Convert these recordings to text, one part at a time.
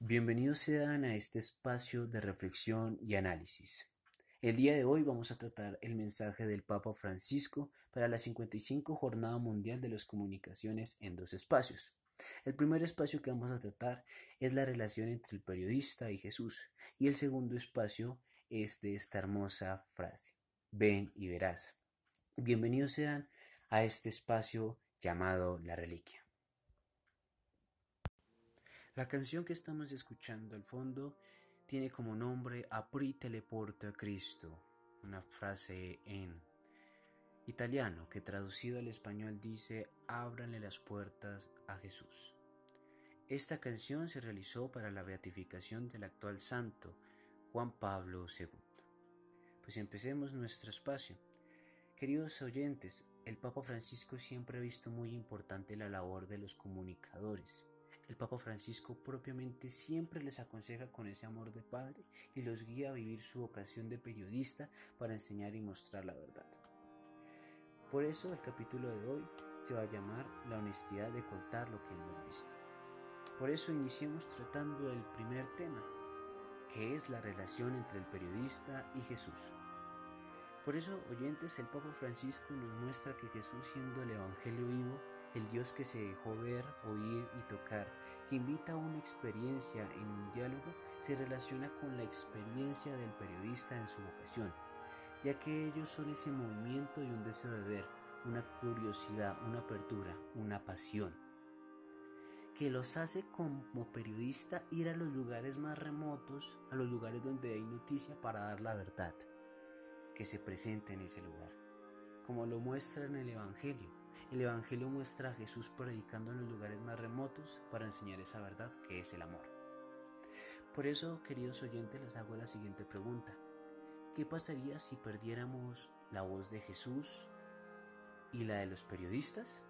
Bienvenidos sean a este espacio de reflexión y análisis. El día de hoy vamos a tratar el mensaje del Papa Francisco para la 55 Jornada Mundial de las Comunicaciones en dos espacios. El primer espacio que vamos a tratar es la relación entre el periodista y Jesús y el segundo espacio es de esta hermosa frase, ven y verás. Bienvenidos sean a este espacio llamado La Reliquia. La canción que estamos escuchando al fondo tiene como nombre Apri teleporta a Cristo, una frase en italiano que traducido al español dice Ábranle las puertas a Jesús. Esta canción se realizó para la beatificación del actual santo Juan Pablo II. Pues empecemos nuestro espacio. Queridos oyentes, el Papa Francisco siempre ha visto muy importante la labor de los comunicadores el Papa Francisco propiamente siempre les aconseja con ese amor de padre y los guía a vivir su vocación de periodista para enseñar y mostrar la verdad. Por eso el capítulo de hoy se va a llamar La honestidad de contar lo que hemos visto. Por eso iniciemos tratando el primer tema, que es la relación entre el periodista y Jesús. Por eso, oyentes, el Papa Francisco nos muestra que Jesús siendo el Evangelio vivo, el Dios que se dejó ver, oír y tocar, que invita a una experiencia en un diálogo, se relaciona con la experiencia del periodista en su vocación, ya que ellos son ese movimiento y un deseo de ver, una curiosidad, una apertura, una pasión, que los hace como periodista ir a los lugares más remotos, a los lugares donde hay noticia para dar la verdad, que se presente en ese lugar, como lo muestra en el Evangelio el Evangelio muestra a Jesús predicando en los lugares más remotos para enseñar esa verdad que es el amor. Por eso, queridos oyentes, les hago la siguiente pregunta. ¿Qué pasaría si perdiéramos la voz de Jesús y la de los periodistas?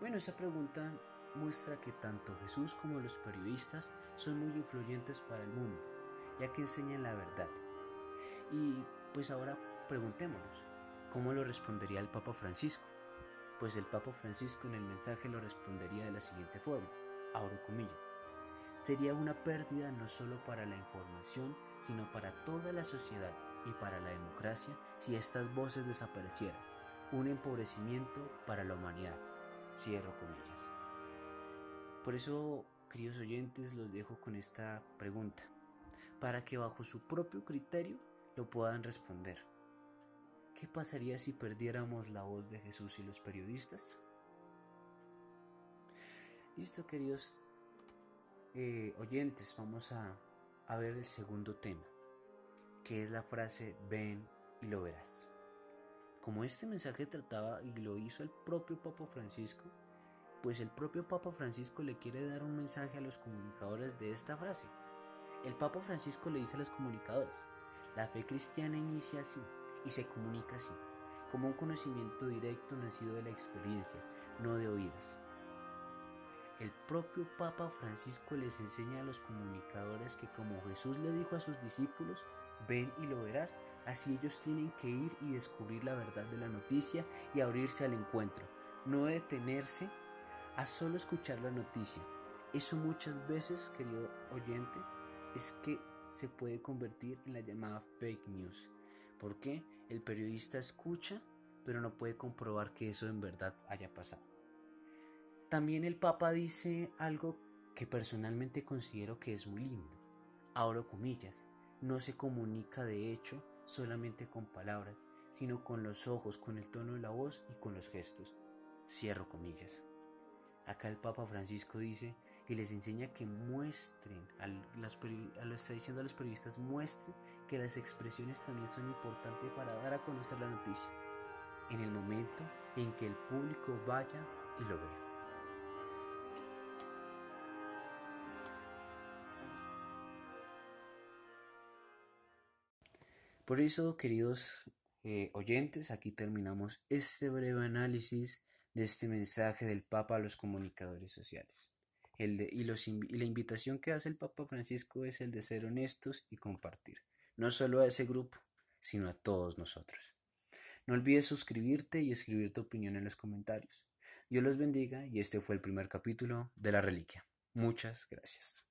Bueno, esa pregunta muestra que tanto Jesús como los periodistas son muy influyentes para el mundo, ya que enseñan la verdad. Y pues ahora preguntémonos, ¿Cómo lo respondería el Papa Francisco? Pues el Papa Francisco en el mensaje lo respondería de la siguiente forma, abro comillas. Sería una pérdida no solo para la información, sino para toda la sociedad y para la democracia si estas voces desaparecieran. Un empobrecimiento para la humanidad. Cierro comillas. Por eso, queridos oyentes, los dejo con esta pregunta, para que bajo su propio criterio lo puedan responder. ¿Qué pasaría si perdiéramos la voz de Jesús y los periodistas? Listo, queridos eh, oyentes, vamos a, a ver el segundo tema, que es la frase ven y lo verás. Como este mensaje trataba y lo hizo el propio Papa Francisco, pues el propio Papa Francisco le quiere dar un mensaje a los comunicadores de esta frase. El Papa Francisco le dice a los comunicadores, la fe cristiana inicia así y se comunica así, como un conocimiento directo nacido de la experiencia, no de oídas. El propio Papa Francisco les enseña a los comunicadores que como Jesús le dijo a sus discípulos, ven y lo verás, así ellos tienen que ir y descubrir la verdad de la noticia y abrirse al encuentro, no detenerse a solo escuchar la noticia. Eso muchas veces, querido oyente, es que se puede convertir en la llamada fake news. ¿Por qué? El periodista escucha, pero no puede comprobar que eso en verdad haya pasado. También el Papa dice algo que personalmente considero que es muy lindo. Abro comillas. No se comunica de hecho solamente con palabras, sino con los ojos, con el tono de la voz y con los gestos. Cierro comillas. Acá el Papa Francisco dice que les enseña que muestren, a los, está diciendo a los periodistas, muestren que las expresiones también son importantes para dar a conocer la noticia, en el momento en que el público vaya y lo vea. Por eso, queridos eh, oyentes, aquí terminamos este breve análisis de este mensaje del Papa a los comunicadores sociales. El de, y, y la invitación que hace el Papa Francisco es el de ser honestos y compartir, no solo a ese grupo, sino a todos nosotros. No olvides suscribirte y escribir tu opinión en los comentarios. Dios los bendiga y este fue el primer capítulo de La Reliquia. Muchas gracias.